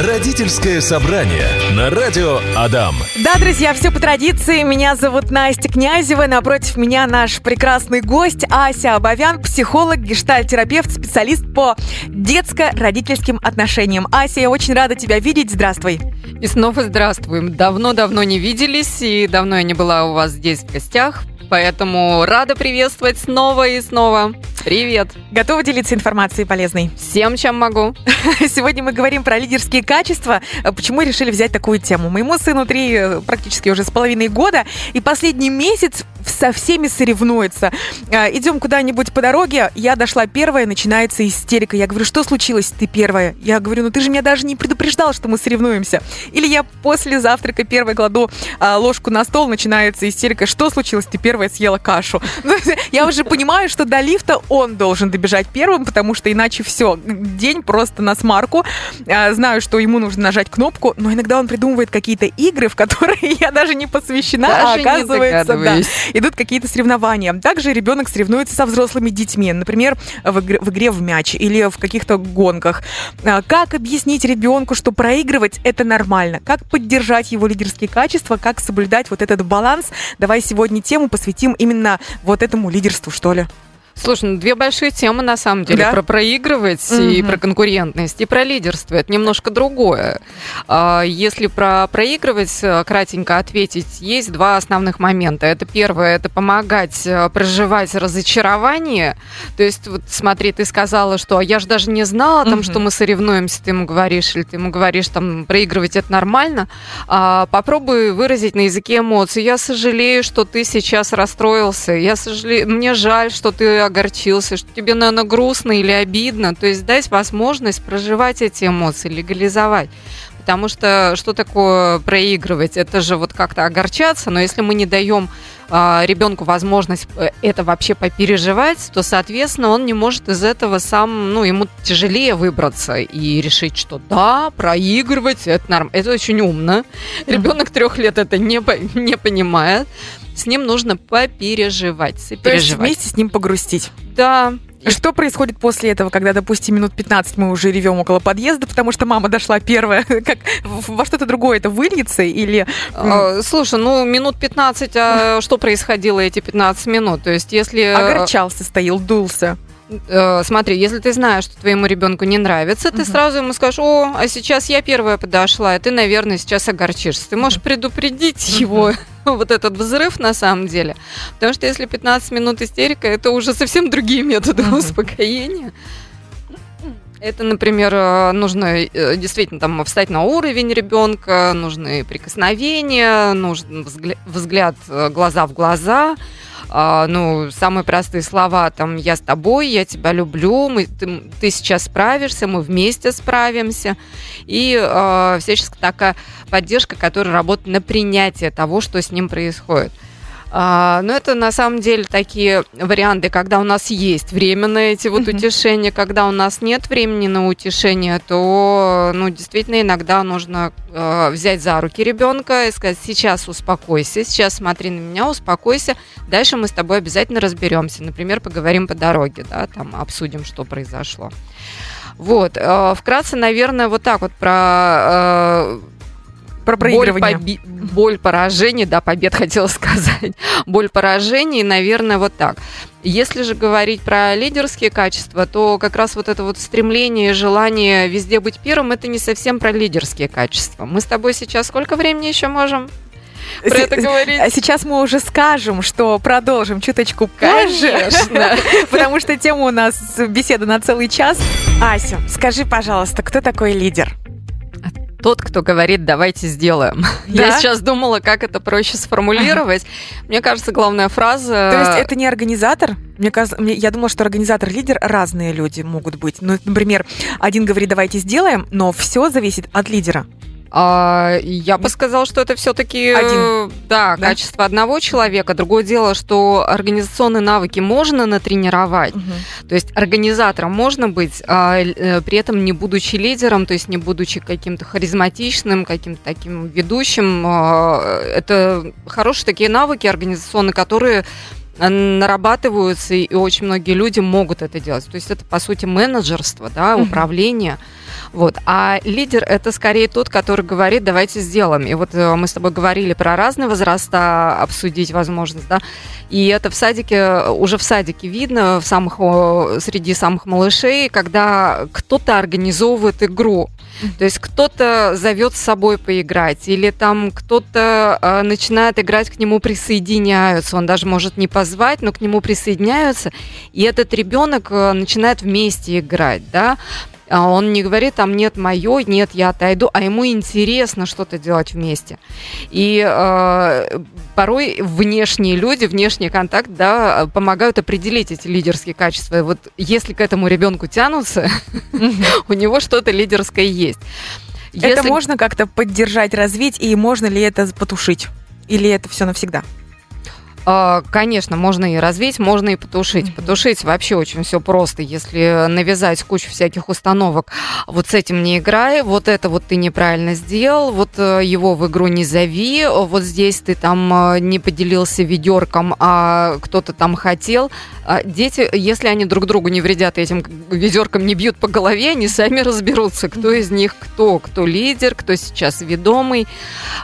Родительское собрание на радио Адам. Да, друзья, все по традиции. Меня зовут Настя Князева. Напротив меня наш прекрасный гость Ася Абовян, психолог, гештальтерапевт, специалист по детско-родительским отношениям. Ася, я очень рада тебя видеть. Здравствуй. И снова здравствуем. Давно-давно не виделись, и давно я не была у вас здесь в гостях. Поэтому рада приветствовать снова и снова. Привет! Готова делиться информацией полезной? Всем, чем могу. Сегодня мы говорим про лидерские качества. Почему решили взять такую тему? Моему сыну три э, практически уже с половиной года, и последний месяц со всеми соревнуется. А, идем куда-нибудь по дороге, я дошла первая, начинается истерика. Я говорю, что случилось, ты первая? Я говорю, ну ты же меня даже не предупреждал, что мы соревнуемся. Или я после завтрака первой кладу а, ложку на стол, начинается истерика, что случилось, ты первая съела кашу. Я уже понимаю, что до лифта он должен добежать первым, потому что иначе все, день просто на смарку. А, знаю, что ему нужно нажать кнопку, но иногда он придумывает какие-то игры, в которые я даже не посвящена, а оказывается, да, идут какие-то соревнования. Также ребенок соревнуется со взрослыми детьми, например, в игре, в игре в мяч или в каких-то гонках. А, как объяснить ребенку, что проигрывать это нормально? Как поддержать его лидерские качества? Как соблюдать вот этот баланс? Давай сегодня тему посвятим именно вот этому лидерству, что ли. Слушай, ну две большие темы на самом деле. Да? Про проигрывать угу. и про конкурентность, и про лидерство. Это немножко другое. А, если про проигрывать, э, кратенько ответить, есть два основных момента. Это первое, это помогать э, проживать разочарование. То есть, вот смотри, ты сказала, что «А я же даже не знала, там, угу. что мы соревнуемся, ты ему говоришь, или ты ему говоришь, там, проигрывать это нормально. А, попробуй выразить на языке эмоций. Я сожалею, что ты сейчас расстроился. Я сожалею, мне жаль, что ты огорчился, что тебе, наверное, грустно или обидно. То есть дать возможность проживать эти эмоции, легализовать. Потому что что такое проигрывать? Это же вот как-то огорчаться, но если мы не даем а, ребенку возможность э, это вообще попереживать, то, соответственно, он не может из этого сам, ну, ему тяжелее выбраться и решить, что да, проигрывать, это норм, это очень умно. Ребенок трех лет это не, не понимает с ним нужно попереживать. То есть вместе с ним погрустить. Да, что происходит после этого, когда, допустим, минут 15 мы уже ревем около подъезда, потому что мама дошла первая? Как во что-то другое это выльется или... А, слушай, ну минут 15, а что происходило эти 15 минут? То есть если... Огорчался, стоял, дулся. Э, смотри, если ты знаешь, что твоему ребенку не нравится, ты угу. сразу ему скажешь, о, а сейчас я первая подошла, и ты, наверное, сейчас огорчишься. Ты можешь предупредить его вот этот взрыв на самом деле. Потому что если 15 минут истерика, это уже совсем другие методы успокоения. Это, например, э, нужно э, действительно там встать на уровень ребенка, нужны прикосновения, нужен взгляд глаза в глаза, а, ну, самые простые слова, там, я с тобой, я тебя люблю, мы, ты, ты сейчас справишься, мы вместе справимся. И а, всячески такая поддержка, которая работает на принятие того, что с ним происходит. А, но это на самом деле такие варианты, когда у нас есть время на эти вот mm-hmm. утешения, когда у нас нет времени на утешение, то, ну, действительно, иногда нужно э, взять за руки ребенка и сказать, сейчас успокойся, сейчас смотри на меня, успокойся, дальше мы с тобой обязательно разберемся, например, поговорим по дороге, да, там обсудим, что произошло. Вот, э, вкратце, наверное, вот так вот про э, про проигрывание. Боль, поби- боль поражений, да, побед хотела сказать. Боль поражений, наверное, вот так. Если же говорить про лидерские качества, то как раз вот это вот стремление, желание везде быть первым, это не совсем про лидерские качества. Мы с тобой сейчас сколько времени еще можем про это говорить. А сейчас мы уже скажем, что продолжим чуточку позже. Конечно. Потому что тема у нас беседа на целый час. Ася, скажи, пожалуйста, кто такой лидер? Тот, кто говорит, давайте сделаем. Да? Я сейчас думала, как это проще сформулировать. Мне кажется, главная фраза... То есть это не организатор? Мне кажется, я думала, что организатор-лидер разные люди могут быть. Ну, например, один говорит, давайте сделаем, но все зависит от лидера. А, я бы сказала, что это все-таки да, да, качество одного человека. Другое дело, что организационные навыки можно натренировать. Угу. То есть организатором можно быть, а, э, при этом не будучи лидером, то есть не будучи каким-то харизматичным, каким-то таким ведущим. А, это хорошие такие навыки организационные, которые нарабатываются, и очень многие люди могут это делать. То есть это, по сути, менеджерство, да, управление. Вот. А лидер это скорее тот, который говорит, давайте сделаем. И вот э, мы с тобой говорили про разные возраста, обсудить возможность, да. И это в садике, уже в садике видно, в самых, среди самых малышей, когда кто-то организовывает игру. То есть кто-то зовет с собой поиграть, или там кто-то э, начинает играть, к нему присоединяются. Он даже может не позвать, но к нему присоединяются. И этот ребенок э, начинает вместе играть, да. А он не говорит, там нет мое, нет, я отойду, а ему интересно что-то делать вместе. И э, порой внешние люди, внешний контакт, да, помогают определить эти лидерские качества. И вот если к этому ребенку тянутся, у него что-то лидерское есть. Это можно как-то поддержать, развить, и можно ли это потушить? Или это все навсегда? А, конечно, можно и развить, можно и потушить. Потушить вообще очень все просто, если навязать кучу всяких установок. Вот с этим не играй, вот это вот ты неправильно сделал, вот э, его в игру не зови, вот здесь ты там э, не поделился ведерком, а кто-то там хотел. А дети, если они друг другу не вредят этим ведерком, не бьют по голове, они сами разберутся, кто из них кто, кто лидер, кто сейчас ведомый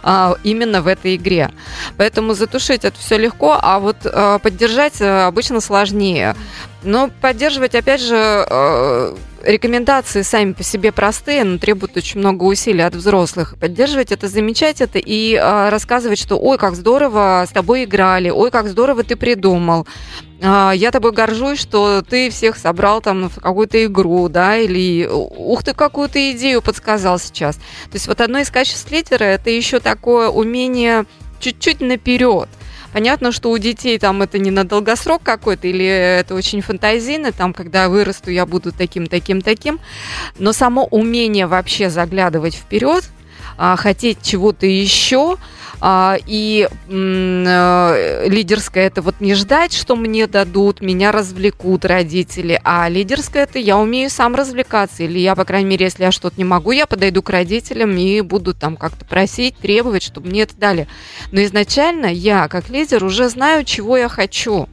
а, именно в этой игре. Поэтому затушить это все легко, а вот э, поддержать э, обычно сложнее. Но поддерживать, опять же, э, рекомендации сами по себе простые, но требуют очень много усилий от взрослых. Поддерживать это, замечать это и э, рассказывать, что ой, как здорово с тобой играли, ой, как здорово ты придумал. Э, я тобой горжусь, что ты всех собрал там в какую-то игру, да, или ух ты, какую-то идею подсказал сейчас. То есть вот одно из качеств лидера это еще такое умение чуть-чуть наперед. Понятно, что у детей там это не на долгосрок какой-то, или это очень фантазийно, там, когда вырасту, я буду таким, таким, таким. Но само умение вообще заглядывать вперед, а, хотеть чего-то еще, и э, лидерское это вот не ждать, что мне дадут, меня развлекут родители, а лидерское это я умею сам развлекаться, или я, по крайней мере, если я что-то не могу, я подойду к родителям и буду там как-то просить, требовать, чтобы мне это дали. Но изначально я, как лидер, уже знаю, чего я хочу.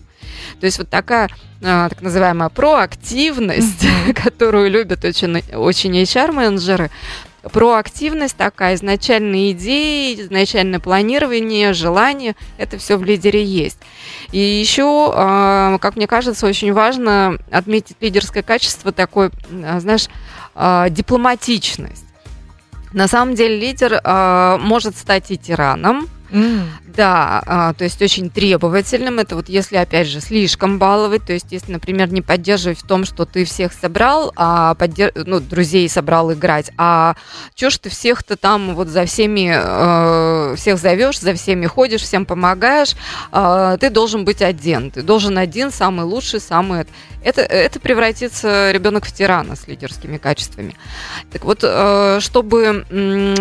То есть вот такая а, так называемая проактивность, которую любят очень, очень HR-менеджеры, проактивность такая, изначальные идеи, изначальное планирование, желание, это все в лидере есть. И еще, а, как мне кажется, очень важно отметить лидерское качество такое, а, знаешь, а, дипломатичность. На самом деле лидер может стать и тираном, Mm. Да, а, то есть очень требовательным. Это вот если, опять же, слишком баловать, то есть если, например, не поддерживать в том, что ты всех собрал, а поддерж... ну, друзей собрал играть, а чё ж ты всех-то там вот за всеми, э, всех зовешь, за всеми ходишь, всем помогаешь, э, ты должен быть один, ты должен один, самый лучший, самый это, это превратится ребенок в тирана с лидерскими качествами. Так вот, э, чтобы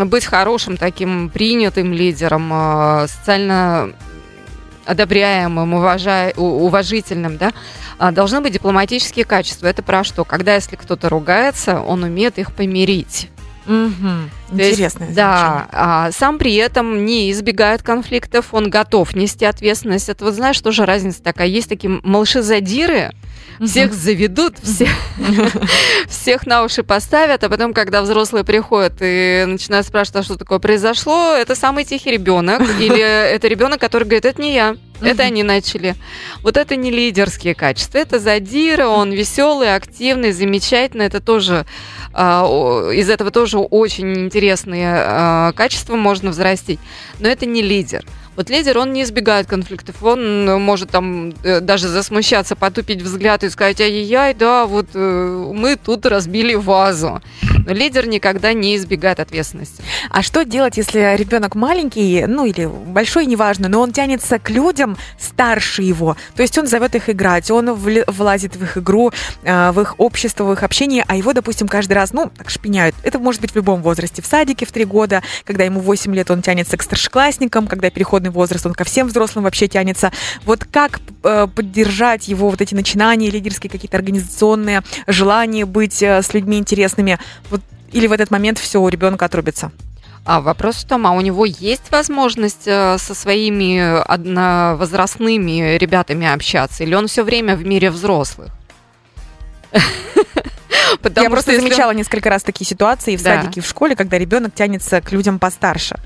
быть хорошим таким принятым лидером, э, социально одобряемым, уважая, уважительным, да, а, должны быть дипломатические качества. Это про что? Когда, если кто-то ругается, он умеет их помирить. Угу. Интересно. Да, а, сам при этом не избегает конфликтов, он готов нести ответственность. Это вот знаешь, тоже разница такая. Есть такие малыши-задиры, всех заведут, всех, всех на уши поставят, а потом, когда взрослые приходят и начинают спрашивать, а что такое произошло, это самый тихий ребенок, или это ребенок, который говорит, это не я. Это они начали. Вот это не лидерские качества. Это задира, он веселый, активный, замечательный. Это тоже а, из этого тоже очень интересные а, качества можно взрастить. Но это не лидер. Вот лидер, он не избегает конфликтов, он э, может там э, даже засмущаться, потупить взгляд и сказать, ай-яй, да, вот э, мы тут разбили вазу. Лидер никогда не избегает ответственности. А что делать, если ребенок маленький, ну или большой, неважно, но он тянется к людям старше его? То есть он зовет их играть, он влазит в их игру, в их общество, в их общение, а его, допустим, каждый раз, ну, так шпиняют. Это может быть в любом возрасте. В садике в три года, когда ему 8 лет, он тянется к старшеклассникам, когда переходный возраст, он ко всем взрослым вообще тянется. Вот как э, поддержать его вот эти начинания лидерские, какие-то организационные, желание быть э, с людьми интересными? Или в этот момент все у ребенка отрубится? А вопрос в том, а у него есть возможность э, со своими одновозрастными ребятами общаться, или он все время в мире взрослых? Я просто замечала несколько раз такие ситуации в садике, в школе, когда ребенок тянется к людям постарше.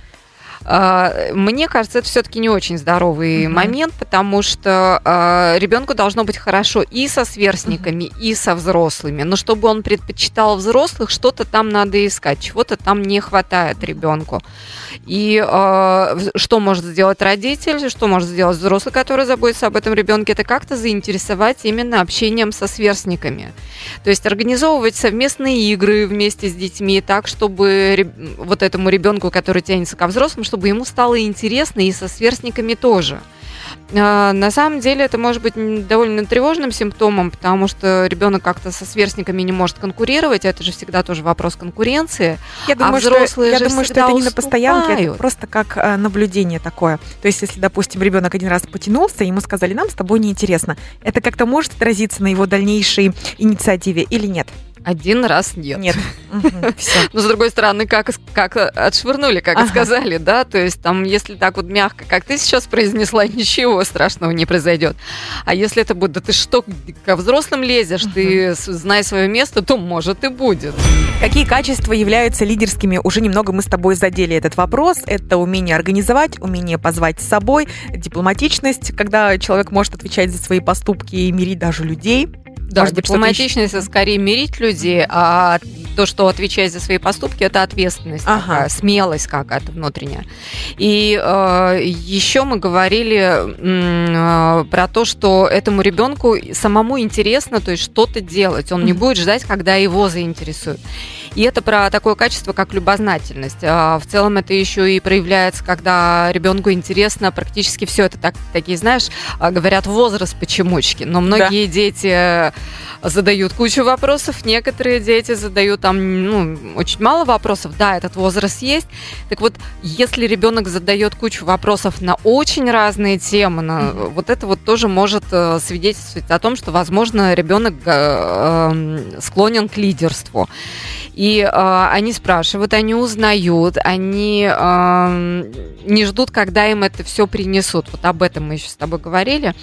А, мне кажется, это все-таки не очень здоровый mm-hmm. момент, потому что э, ребенку должно быть хорошо и со сверстниками, mm-hmm. и со взрослыми. Но чтобы он предпочитал взрослых, что-то там надо искать, чего-то там не хватает ребенку. И э, что может сделать родитель, что может сделать взрослый, который заботится об этом ребенке, это как-то заинтересовать именно общением со сверстниками. То есть организовывать совместные игры вместе с детьми так, чтобы вот этому ребенку, который тянется ко взрослым, чтобы чтобы ему стало интересно и со сверстниками тоже. А, на самом деле это может быть довольно тревожным симптомом, потому что ребенок как-то со сверстниками не может конкурировать. Это же всегда тоже вопрос конкуренции. Я а думаю, а взрослые что, я думаю, что это не на постоянке, это просто как э, наблюдение такое. То есть, если, допустим, ребенок один раз потянулся, ему сказали, нам с тобой неинтересно, это как-то может отразиться на его дальнейшей инициативе или нет? Один раз нет. Нет. Но с другой стороны, как, как отшвырнули, как ага. сказали, да, то есть там, если так вот мягко, как ты сейчас произнесла, ничего страшного не произойдет. А если это будет, да ты что, ко взрослым лезешь, ты знай свое место, то может и будет. Какие качества являются лидерскими? Уже немного мы с тобой задели этот вопрос. Это умение организовать, умение позвать с собой, дипломатичность, когда человек может отвечать за свои поступки и мирить даже людей. Да, Может дипломатичность это скорее мирить людей, а то, что отвечать за свои поступки, это ответственность, ага. такая, смелость какая-то внутренняя. И э, еще мы говорили э, про то, что этому ребенку самому интересно, то есть что-то делать. Он не будет ждать, когда его заинтересуют. И это про такое качество, как любознательность. А в целом это еще и проявляется, когда ребенку интересно практически все. Это так, такие, знаешь, а, говорят, возраст почемучки. Но многие да. дети задают кучу вопросов, некоторые дети задают там ну, очень мало вопросов. Да, этот возраст есть. Так вот, если ребенок задает кучу вопросов на очень разные темы, на, mm-hmm. вот это вот тоже может э, свидетельствовать о том, что, возможно, ребенок э, э, склонен к лидерству. И э, они спрашивают, они узнают, они э, не ждут, когда им это все принесут. Вот об этом мы еще с тобой говорили.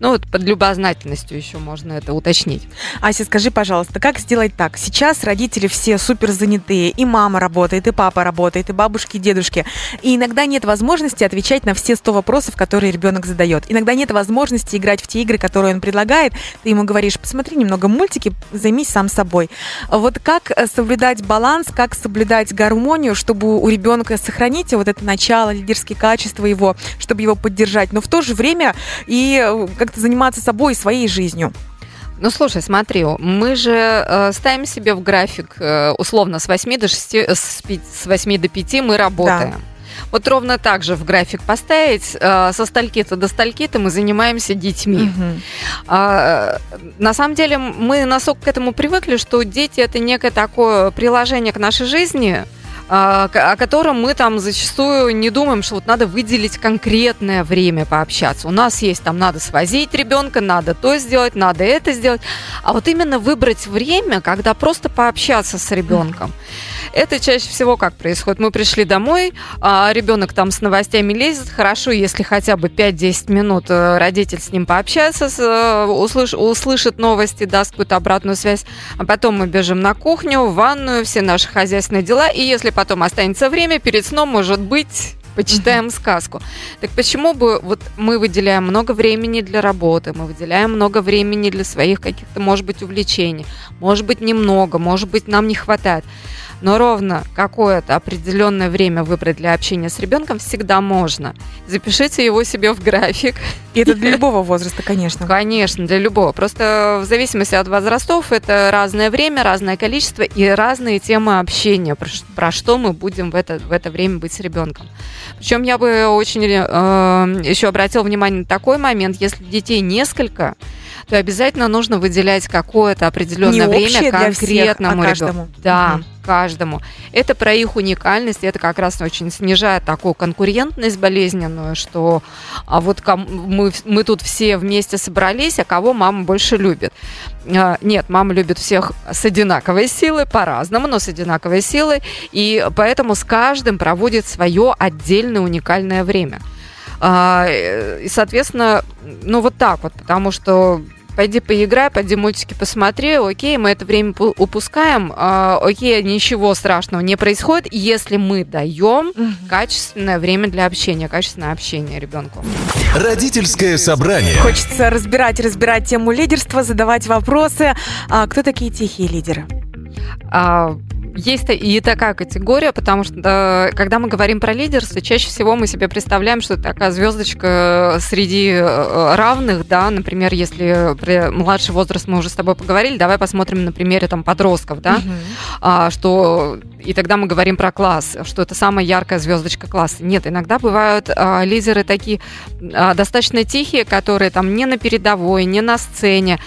Ну, вот под любознательностью еще можно это уточнить. Ася, скажи, пожалуйста, как сделать так? Сейчас родители все супер занятые, и мама работает, и папа работает, и бабушки, и дедушки. И иногда нет возможности отвечать на все 100 вопросов, которые ребенок задает. Иногда нет возможности играть в те игры, которые он предлагает. Ты ему говоришь, посмотри немного мультики, займись сам собой. Вот как э, соблюдать баланс, как соблюдать гармонию, чтобы у ребенка сохранить вот это начало, лидерские качества его, чтобы его поддержать, но в то же время и э, как-то заниматься собой и своей жизнью. Ну, слушай, смотри, мы же э, ставим себе в график э, условно с 8 до 6, э, с, 5, с 8 до 5 мы работаем. Да. Вот ровно так же в график поставить, э, со стальки-то до стальки-то мы занимаемся детьми. Угу. А, на самом деле мы настолько к этому привыкли, что дети это некое такое приложение к нашей жизни, о котором мы там зачастую не думаем, что вот надо выделить конкретное время пообщаться. У нас есть там надо свозить ребенка, надо то сделать, надо это сделать. А вот именно выбрать время, когда просто пообщаться с ребенком. Это чаще всего как происходит. Мы пришли домой, а ребенок там с новостями лезет. Хорошо, если хотя бы 5-10 минут э, родитель с ним пообщается, э, услыш, услышит новости, даст какую-то обратную связь. А потом мы бежим на кухню, в ванную, все наши хозяйственные дела. И если потом останется время, перед сном, может быть, почитаем mm-hmm. сказку. Так почему бы вот мы выделяем много времени для работы, мы выделяем много времени для своих каких-то, может быть, увлечений, может быть, немного, может быть, нам не хватает но ровно какое-то определенное время выбрать для общения с ребенком всегда можно. Запишите его себе в график. И это для любого возраста, конечно. Конечно, для любого. Просто в зависимости от возрастов это разное время, разное количество и разные темы общения, про, что мы будем в это, в это время быть с ребенком. Причем я бы очень э, еще обратил внимание на такой момент, если детей несколько, то обязательно нужно выделять какое-то определенное Не время конкретному всех, а ребенку. Да. Угу каждому. Это про их уникальность, это как раз очень снижает такую конкурентность болезненную, что а вот мы, мы тут все вместе собрались, а кого мама больше любит. А, нет, мама любит всех с одинаковой силой, по-разному, но с одинаковой силой, и поэтому с каждым проводит свое отдельное уникальное время. А, и, соответственно, ну вот так вот, потому что пойди поиграй, пойди мультики посмотри, окей, мы это время упускаем, э, окей, ничего страшного не происходит, если мы даем качественное время для общения, качественное общение ребенку. Родительское собрание. Хочется разбирать, разбирать тему лидерства, задавать вопросы. А кто такие тихие лидеры? А, есть и такая категория, потому что когда мы говорим про лидерство, чаще всего мы себе представляем, что это такая звездочка среди э, равных, да, например, если при младший возраст мы уже с тобой поговорили, давай посмотрим на примере там подростков, да, угу. что и тогда мы говорим про класс, что это самая яркая звездочка класса. Нет, иногда бывают а, лидеры такие а, достаточно тихие, которые там не на передовой, не на сцене.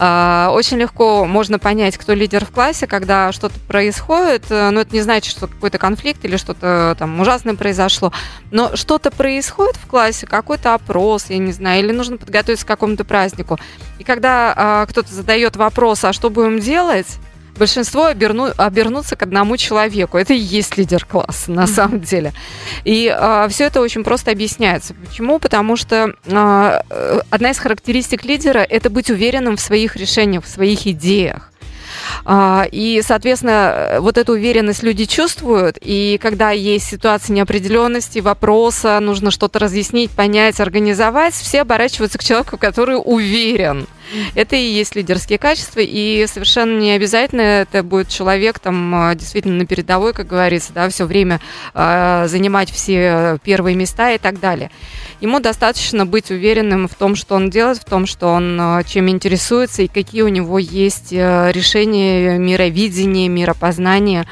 А, очень легко можно понять, кто лидер в классе, когда что-то происходит. Э, но это не значит, что какой-то конфликт или что-то там ужасное произошло. Но что-то происходит в классе, какой-то опрос, я не знаю, или нужно подготовиться к какому-то празднику. И когда а, кто-то задает вопрос, а что будем делать? Большинство оберну, обернутся к одному человеку. Это и есть лидер класса, на самом деле. И а, все это очень просто объясняется. Почему? Потому что а, одна из характеристик лидера – это быть уверенным в своих решениях, в своих идеях. А, и, соответственно, вот эту уверенность люди чувствуют, и когда есть ситуация неопределенности, вопроса, нужно что-то разъяснить, понять, организовать, все оборачиваются к человеку, который уверен. Это и есть лидерские качества, и совершенно не обязательно это будет человек там а, действительно на передовой, как говорится, да, все время э, занимать все первые места и так далее. Ему достаточно быть уверенным в том, что он делает, в том, что он э, чем интересуется и какие у него есть э, решения мировидения, миропознания.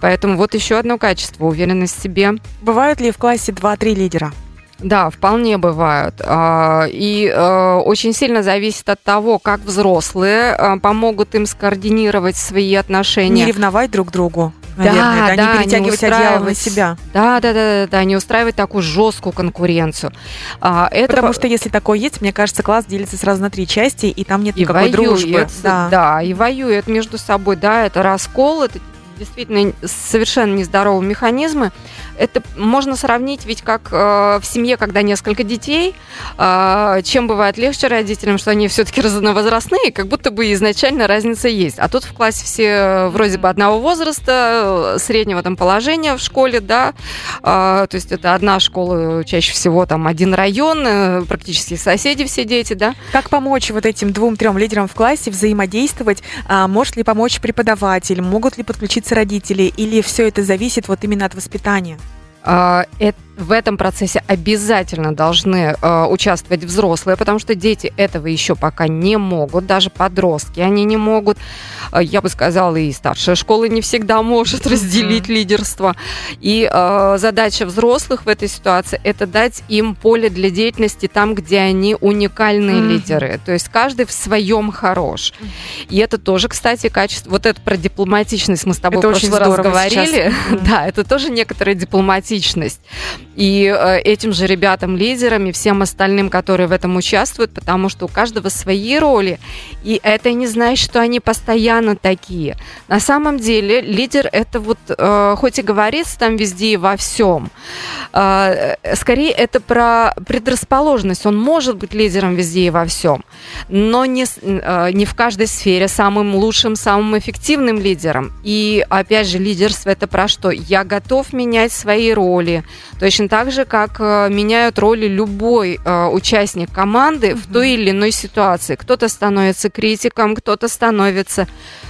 Поэтому вот еще одно качество – уверенность в себе. Бывают ли в классе 2-3 лидера? Да, вполне бывают. А, и э, очень сильно зависит от того, как взрослые помогут им скоординировать свои отношения. Не ревновать друг другу наверное, да, да, да не перетягивать не одеяло на себя. Да, да, да, да, да, не устраивать такую жесткую конкуренцию. А, это... Потому что если такое есть, мне кажется, класс делится сразу на три части, и там нет и никакой воюет, дружбы. Да. да, и воюет между собой, да, это раскол, это действительно совершенно нездоровые механизмы. Это можно сравнить ведь как э, в семье, когда несколько детей, э, чем бывает легче родителям, что они все-таки разновозрастные, как будто бы изначально разница есть. А тут в классе все э, вроде бы одного возраста, э, среднего там положения в школе, да, э, то есть это одна школа, чаще всего там один район, э, практически соседи все дети, да. Как помочь вот этим двум-трем лидерам в классе взаимодействовать? А, может ли помочь преподаватель? Могут ли подключиться родители? Или все это зависит вот именно от воспитания? Uh, это в этом процессе обязательно должны э, участвовать взрослые, потому что дети этого еще пока не могут, даже подростки они не могут. Э, я бы сказала, и старшая школа не всегда может разделить mm-hmm. лидерство. И э, задача взрослых в этой ситуации это дать им поле для деятельности там, где они уникальные mm-hmm. лидеры. То есть каждый в своем хорош. И это тоже, кстати, качество. Вот это про дипломатичность мы с тобой это в прошлый раз говорили. Mm-hmm. да, это тоже некоторая дипломатичность и э, этим же ребятам, лидерам и всем остальным, которые в этом участвуют, потому что у каждого свои роли, и это не значит, что они постоянно такие. На самом деле лидер это вот, э, хоть и говорится там везде и во всем, э, скорее это про предрасположенность. Он может быть лидером везде и во всем, но не, не в каждой сфере самым лучшим, самым эффективным лидером. И опять же, лидерство это про что? Я готов менять свои роли, точно так же, как э, меняют роли любой э, участник команды mm-hmm. в той или иной ситуации. Кто-то становится критиком, кто-то становится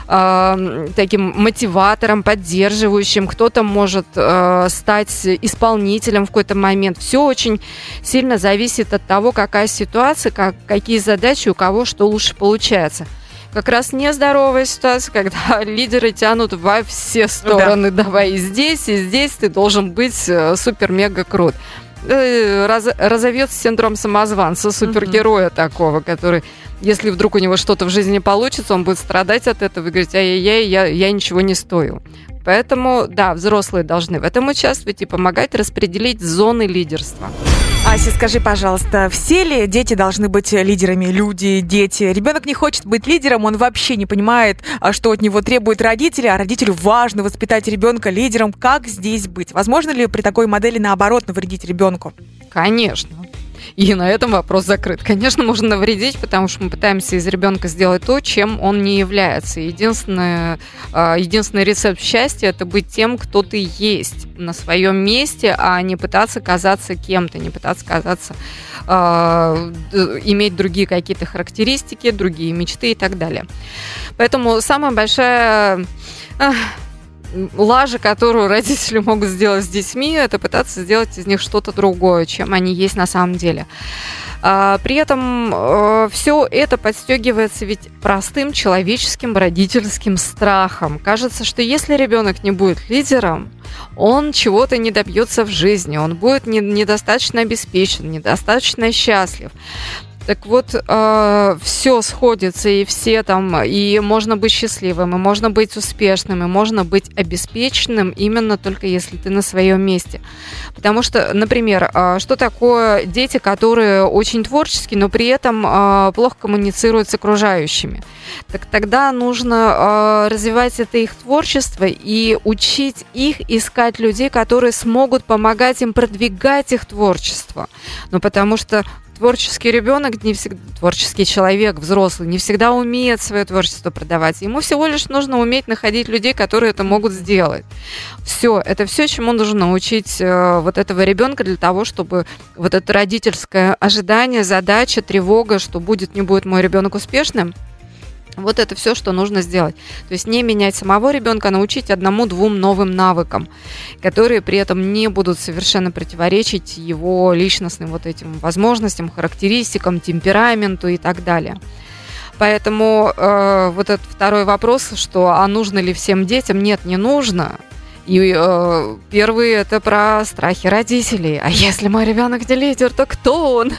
э, таким мотиватором, поддерживающим, кто-то может э, стать исполнителем в какой-то момент. Все очень сильно зависит от того, какая ситуация, как, какие задачи у кого что лучше получается как раз нездоровая ситуация, когда лидеры тянут во все стороны. Да. Давай и здесь, и здесь ты должен быть э, супер-мега крут. Э, раз, разовьется синдром самозванца, супергероя mm-hmm. такого, который, если вдруг у него что-то в жизни получится, он будет страдать от этого и говорить, ай-яй-яй, я, я ничего не стою. Поэтому, да, взрослые должны в этом участвовать и помогать распределить зоны лидерства. Ася, скажи, пожалуйста, все ли дети должны быть лидерами? Люди, дети. Ребенок не хочет быть лидером, он вообще не понимает, а что от него требуют родители, а родителю важно воспитать ребенка лидером. Как здесь быть? Возможно ли при такой модели наоборот навредить ребенку? Конечно. И на этом вопрос закрыт. Конечно, можно навредить, потому что мы пытаемся из ребенка сделать то, чем он не является. Единственное, а, единственный рецепт счастья – это быть тем, кто ты есть на своем месте, а не пытаться казаться кем-то, не пытаться казаться, э, иметь другие какие-то характеристики, другие мечты и так далее. Поэтому самая большая лажа, которую родители могут сделать с детьми, это пытаться сделать из них что-то другое, чем они есть на самом деле. А, при этом э, все это подстегивается ведь простым человеческим родительским страхом. Кажется, что если ребенок не будет лидером, он чего-то не добьется в жизни, он будет не, недостаточно обеспечен, недостаточно счастлив. Так вот, э, все сходится, и все там, и можно быть счастливым, и можно быть успешным, и можно быть обеспеченным именно только если ты на своем месте. Потому что, например, э, что такое дети, которые очень творческие, но при этом э, плохо коммуницируют с окружающими? Так тогда нужно э, развивать это их творчество и учить их искать людей, которые смогут помогать им продвигать их творчество. Ну, потому что творческий ребенок, не всегда, творческий человек, взрослый, не всегда умеет свое творчество продавать. Ему всего лишь нужно уметь находить людей, которые это могут сделать. Все, это все, чему нужно научить э, вот этого ребенка для того, чтобы вот это родительское ожидание, задача, тревога, что будет, не будет мой ребенок успешным, вот это все, что нужно сделать. То есть не менять самого ребенка, а научить одному-двум новым навыкам, которые при этом не будут совершенно противоречить его личностным вот этим возможностям, характеристикам, темпераменту и так далее. Поэтому э, вот этот второй вопрос, что а нужно ли всем детям? Нет, не нужно. И э, первый это про страхи родителей. А если мой ребенок не лидер, то кто он?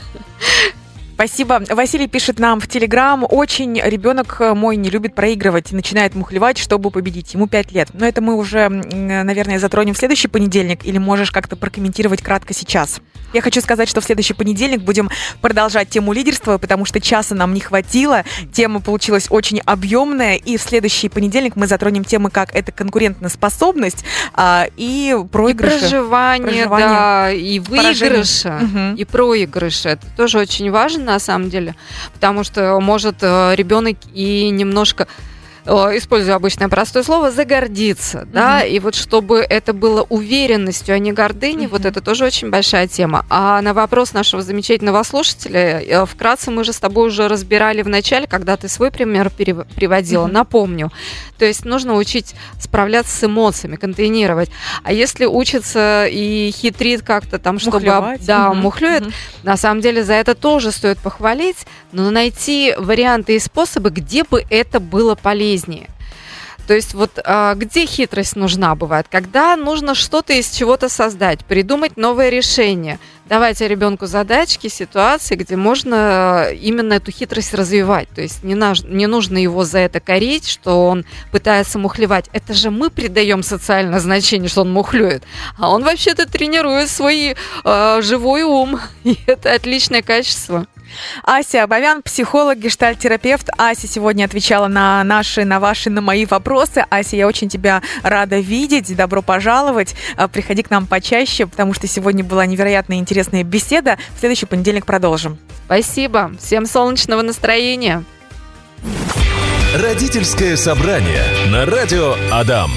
Спасибо. Василий пишет нам в Телеграм. Очень ребенок мой не любит проигрывать начинает мухлевать, чтобы победить. Ему 5 лет. Но это мы уже, наверное, затронем в следующий понедельник. Или можешь как-то прокомментировать кратко сейчас? Я хочу сказать, что в следующий понедельник будем продолжать тему лидерства, потому что часа нам не хватило. Тема получилась очень объемная. И в следующий понедельник мы затронем темы, как это конкурентоспособность а, и проигрыши. И проживание, проживание, да, и выигрыши, угу. и проигрыши. Это тоже очень важно на самом деле, потому что может э, ребенок и немножко использую обычное простое слово, загордиться, mm-hmm. да, и вот чтобы это было уверенностью, а не гордыней, mm-hmm. вот это тоже очень большая тема. А на вопрос нашего замечательного слушателя, э, вкратце мы же с тобой уже разбирали в начале, когда ты свой пример приводила, mm-hmm. напомню. То есть нужно учить справляться с эмоциями, контейнировать. А если учится и хитрит как-то там, чтобы... Мухлевать. Да, mm-hmm. мухлюет, mm-hmm. на самом деле за это тоже стоит похвалить, но найти варианты и способы, где бы это было полезнее полезнее. То есть вот а, где хитрость нужна бывает? Когда нужно что-то из чего-то создать, придумать новое решение. Давайте ребенку задачки, ситуации, где можно э, именно эту хитрость развивать. То есть не, наш, не нужно его за это корить, что он пытается мухлевать. Это же мы придаем социальное значение, что он мухлюет. А он вообще-то тренирует свой э, живой ум. И это отличное качество. Ася Абовян, психолог, гештальтерапевт. Ася сегодня отвечала на наши, на ваши, на мои вопросы. Ася, я очень тебя рада видеть. Добро пожаловать. А, приходи к нам почаще, потому что сегодня была невероятно интересная беседа. В следующий понедельник продолжим. Спасибо. Всем солнечного настроения. Родительское собрание на радио Адам.